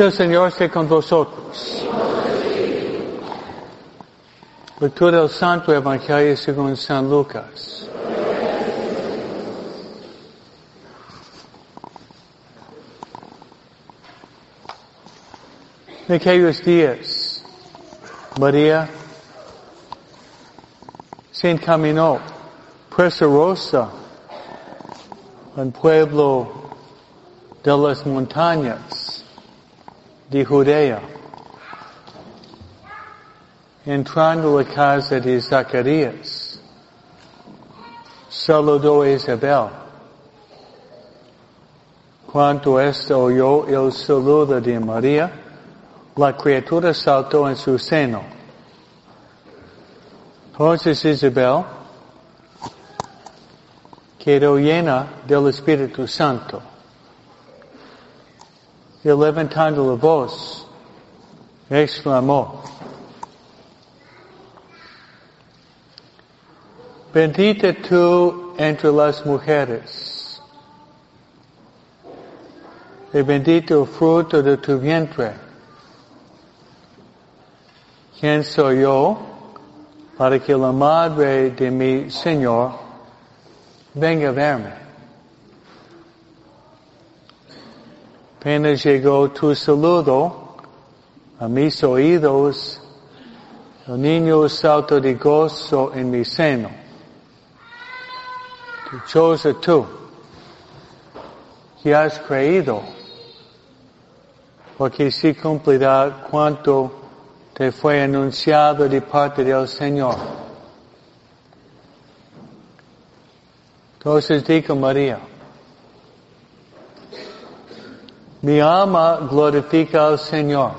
El Señor esté con vosotros. Lectura del Santo Evangelio según San Lucas. En aquellos días, María se encaminó presurosa al pueblo de las montañas de Judea, entrando a casa de Zacarías, saludó a Isabel. Cuando ésta oyó el saludo de María, la criatura saltó en su seno. Entonces Isabel quedó llena del Espíritu Santo. Y levantando la voz, exclamó, Bendita tú entre las mujeres, y bendito el fruto de tu vientre. ¿Quién soy yo para que la madre de mi Señor venga a verme? Apenas llegó tu saludo a mis oídos, el niño salto de gozo en mi seno. Dichosa tú, que has creído, porque si cumplirá cuanto te fue anunciado de parte del Señor. Entonces dijo María, mi alma glorifica al Señor.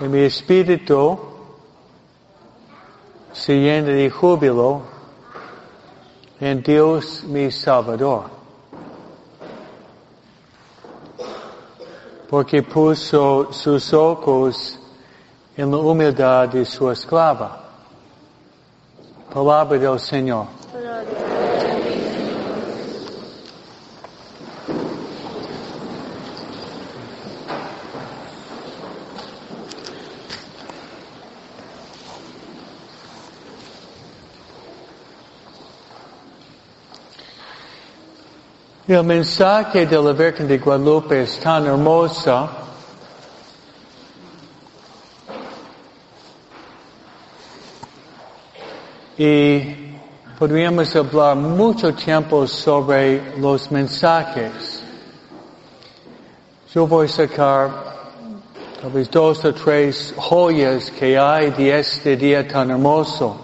Y mi espíritu se llena de júbilo en Dios mi Salvador. Porque puso sus ojos en la humildad de su esclava. Palabra del Señor. El mensaje de la Virgen de Guadalupe es tan hermosa y podríamos hablar mucho tiempo sobre los mensajes. Yo voy a sacar tal dos o tres joyas que hay de este día tan hermoso.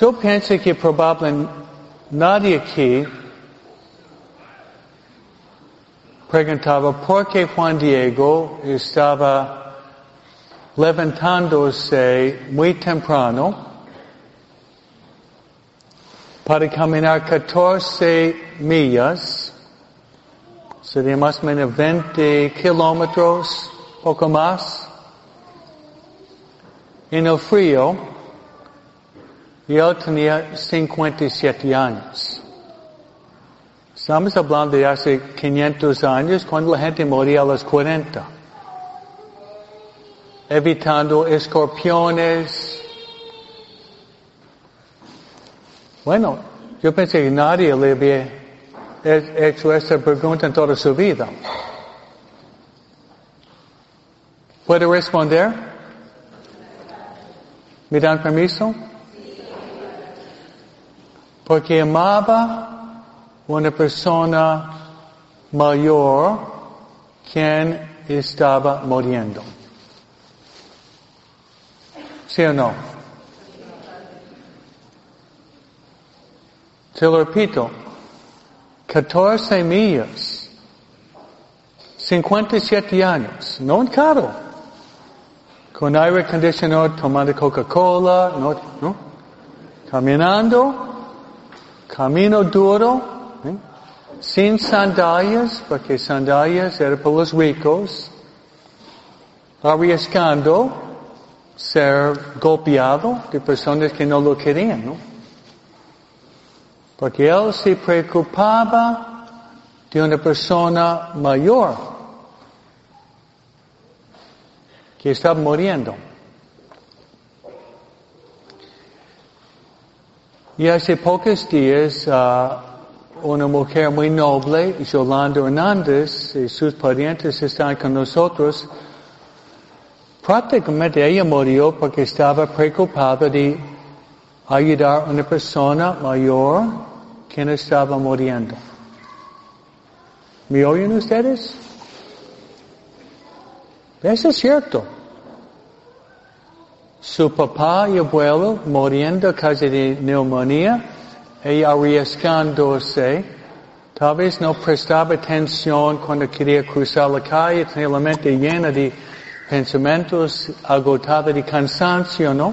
Yo pienso que probablemente nadie aquí preguntaba por qué Juan Diego estaba levantándose muy temprano para caminar 14 millas, sería más o menos 20 kilómetros, poco más, en el frío, y él tenía 57 años. Estamos hablando de hace 500 años cuando la gente moría a los 40. Evitando escorpiones. Bueno, yo pensé que nadie le había hecho esta pregunta en toda su vida. ¿Puede responder? ¿Me dan permiso? Porque amaba una persona mayor quien estaba muriendo. ¿Sí o no? Te lo repito, 14 millas, 57 años, no en carro, con aire acondicionado, tomando Coca-Cola, no, no, caminando, camino duro, ¿eh? sin sandalias, porque sandalias eran para los ricos, arriesgando ser golpeado de personas que no lo querían, ¿no? Porque él se preocupaba de una persona mayor que estaba muriendo. Y hace pocos días, uh, una mujer muy noble, Yolanda Hernández, y sus parientes están con nosotros. Prácticamente ella murió porque estaba preocupada de ayudar a una persona mayor que estaba muriendo. ¿Me oyen ustedes? Eso es cierto. Su papá y abuelo muriendo casi de neumonía y arriesgándose. Tal vez no prestaba atención cuando quería cruzar la calle, tenía la mente llena de pensamientos, agotada de cansancio, ¿no?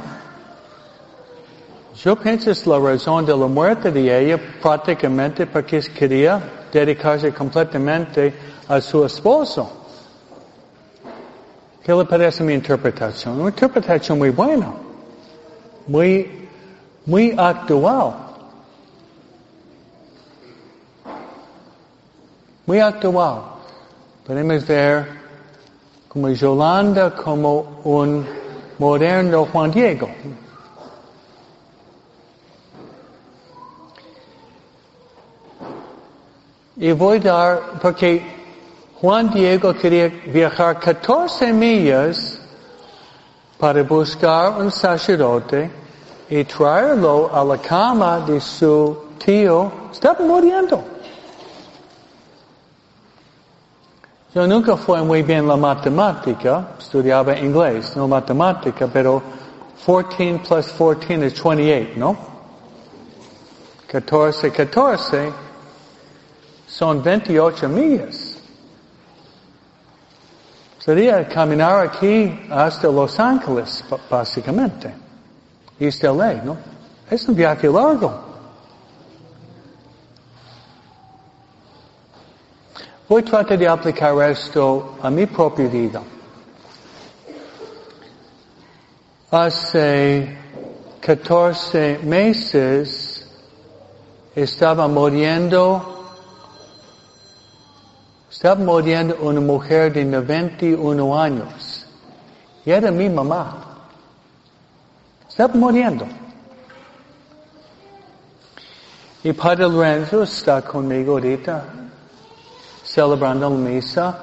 Yo pienso es la razón de la muerte de ella prácticamente porque quería dedicarse completamente a su esposo. ¿Qué le parece mi interpretación? Una interpretación muy buena, muy, muy actual. Muy actual. Podemos ver como Yolanda como un moderno Juan Diego. Y voy a dar, porque Juan Diego quería viajar 14 millas para buscar un sacerdote y traerlo a la cama de su tío. Estaba muriendo. Yo nunca fue muy bien la matemática, estudiaba inglés, no matemática, pero 14 plus 14 es 28, ¿no? 14, 14 son 28 millas. Sería caminar aquí hasta Los Ángeles, básicamente. East LA, ¿no? Es un viaje largo. Voy a tratar de aplicar esto a mi propia vida. Hace 14 meses estaba muriendo estaba muriendo una mujer de 91 años. Y era mi mamá. Estaba muriendo. Y Padre Lorenzo está conmigo ahorita, celebrando la misa.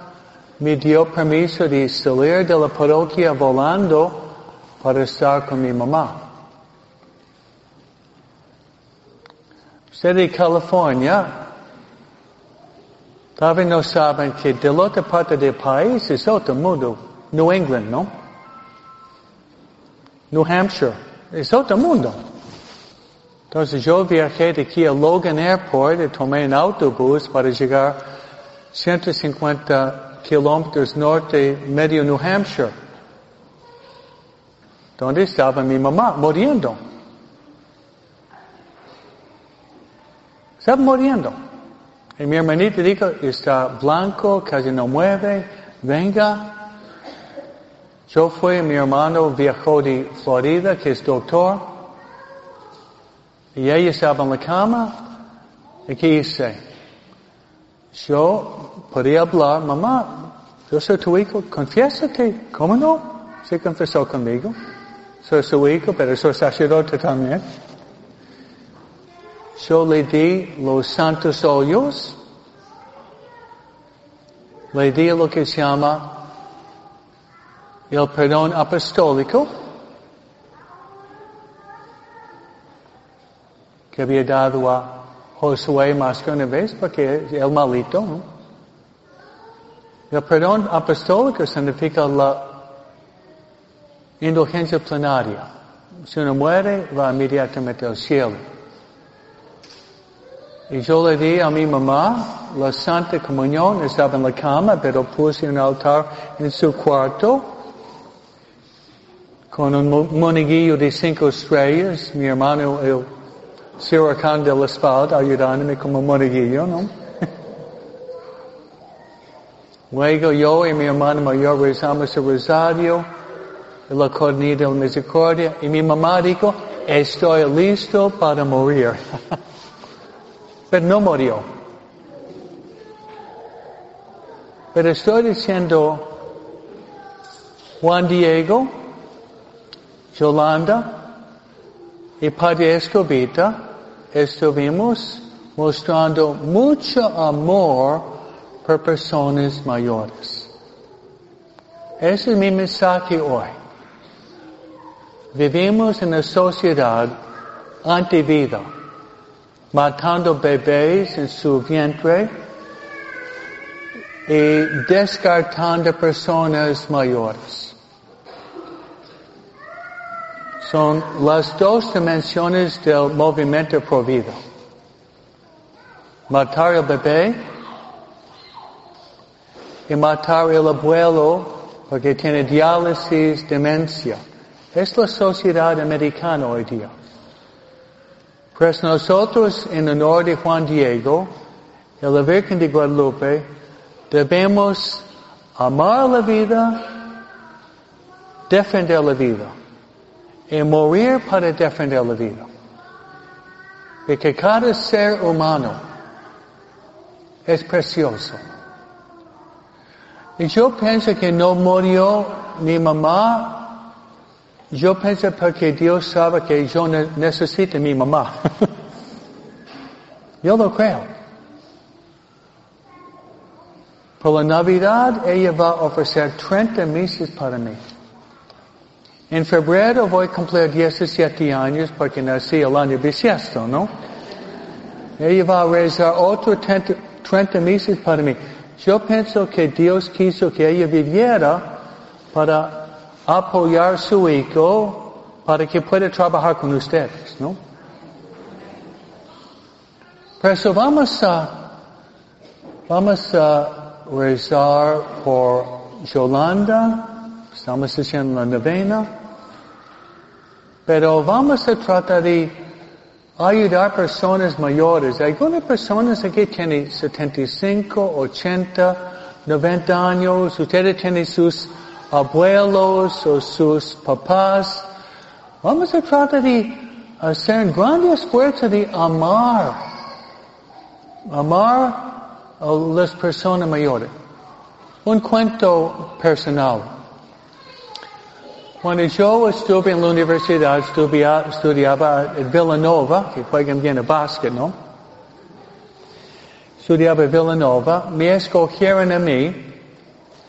Me dio permiso de salir de la parroquia volando para estar con mi mamá. Usted de California, Tal vez no saben que de la otra parte del país es otro mundo. New England, ¿no? New Hampshire. Es otro mundo. Entonces yo viajé de aquí a Logan Airport y tomé un autobús para llegar 150 kilómetros norte, medio New Hampshire. Donde estaba mi mamá muriendo. Estaba muriendo. Y mi hermanita dijo, está blanco, casi no mueve, venga. Yo fui, mi hermano viajó de Florida, que es doctor, y ella estaba en la cama, y ¿qué hice? Yo podía hablar, mamá, yo soy tu hijo, confiésate, ¿cómo no? Se confesó conmigo. Soy su hijo, pero soy sacerdote también. Yo le di los santos óleos, le di lo que se llama el perdón apostólico, que había dado a Josué más que una vez, porque el malito. El perdón apostólico significa la indulgencia plenaria. Si uno muere, va inmediatamente al cielo. Y yo le di a mi mamá la Santa Comunión, estaba en la cama, pero puse un altar en su cuarto con un monaguillo de cinco estrellas, mi hermano el cirujano de la espalda ayudándome como monaguillo, ¿no? Luego yo y mi hermano mayor rezamos el rosario, la cornilla de la misericordia, y mi mamá dijo, estoy listo para morir. pero no murió. Pero estoy diciendo Juan Diego, Yolanda y Padre Escobita estuvimos mostrando mucho amor por personas mayores. Ese es mi mensaje hoy. Vivimos en una sociedad antivida, matando bebés en su vientre y descartando personas mayores. Son las dos dimensiones del movimiento pro vida. Matar el bebé y matar el abuelo porque tiene diálisis, demencia. Es la sociedad americana hoy día. Pues nosotros en honor de Juan Diego y la Virgen de Guadalupe debemos amar la vida, defender la vida y morir para defender la vida. Porque cada ser humano es precioso. Y yo pienso que no murió mi mamá. Yo pienso porque Dios sabe que yo necesito mi mamá. yo lo creo. Por la Navidad ella va a ofrecer 30 meses para mí. En febrero voy a cumplir 17 años porque nací el año bisiesto, ¿no? Ella va a rezar otros 30, 30 meses para mí. Yo pienso que Dios quiso que ella viviera para apoyar su hijo para que pueda trabajar con ustedes, ¿no? Por eso vamos a, vamos a rezar por Yolanda, estamos haciendo la novena, pero vamos a tratar de ayudar personas mayores. Algunas personas aquí tienen 75, 80, 90 años. Ustedes tienen sus abuelos o sus papás. Vamos a tratar de hacer un gran esfuerzo de amar. Amar a las personas mayores. Un cuento personal. Cuando yo estuve en la universidad, estudiaba en Villanova, que juegan bien el básquet, ¿no? Estudiaba en Villanova, me escogieron a mí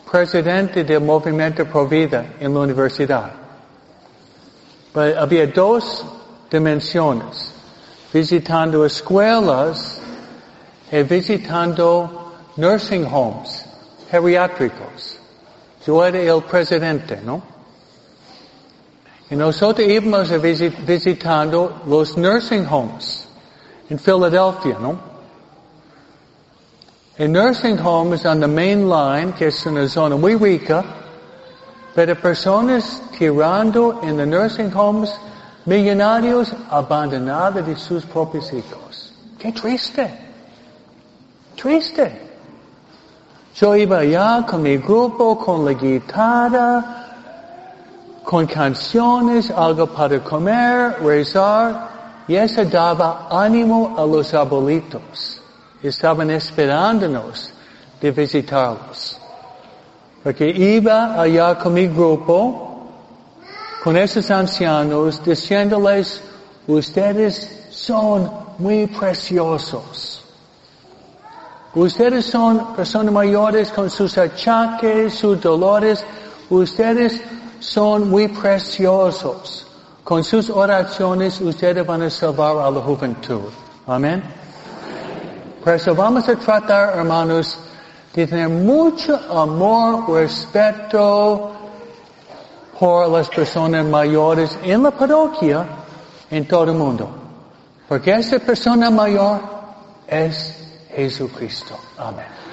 presidente del movimiento Pro Vida en la universidad. Pero había dos dimensiones, visitando escuelas y visitando nursing homes, geriátricos. Yo era el presidente, ¿no? Y nosotros íbamos visitando los nursing homes en Filadelfia, ¿no? En nursing homes on the main line, que es una zona muy rica, pero personas tirando en los nursing homes, millonarios abandonados de sus propios hijos. Qué triste. Triste. Yo iba allá con mi grupo, con la guitarra, con canciones, algo para comer, rezar, y eso daba ánimo a los abuelitos. Estaban esperándonos de visitarlos. Porque iba allá con mi grupo, con esos ancianos, diciéndoles, ustedes son muy preciosos. Ustedes son personas mayores con sus achaques, sus dolores. Ustedes son muy preciosos. Con sus oraciones ustedes van a salvar a la juventud. Amén. Por eso vamos a tratar, hermanos, de tener mucho amor, respeto por las personas mayores en la parroquia, en todo el mundo. Porque esa persona mayor es Jesucristo. Amén.